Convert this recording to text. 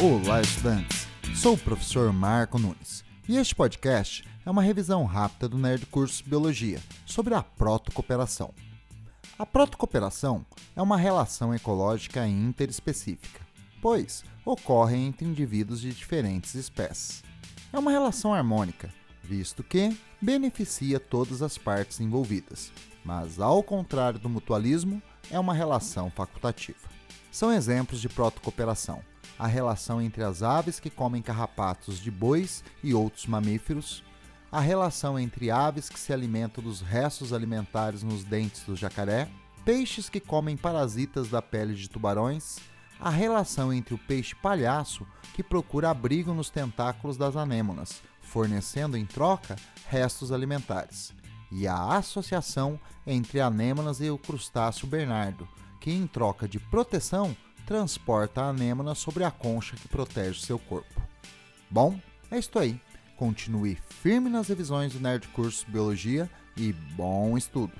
Olá, estudantes! Sou o professor Marco Nunes e este podcast é uma revisão rápida do Nerd Curso Biologia sobre a protocooperação. A protocooperação é uma relação ecológica interespecífica, pois ocorre entre indivíduos de diferentes espécies. É uma relação harmônica, visto que beneficia todas as partes envolvidas, mas ao contrário do mutualismo, é uma relação facultativa. São exemplos de protocooperação a relação entre as aves que comem carrapatos de bois e outros mamíferos, a relação entre aves que se alimentam dos restos alimentares nos dentes do jacaré, peixes que comem parasitas da pele de tubarões, a relação entre o peixe palhaço que procura abrigo nos tentáculos das anêmonas, fornecendo em troca restos alimentares, e a associação entre anêmonas e o crustáceo bernardo, que em troca de proteção transporta a anêmona sobre a concha que protege seu corpo. Bom, é isto aí. Continue firme nas revisões do Nerd Curso Biologia e bom estudo!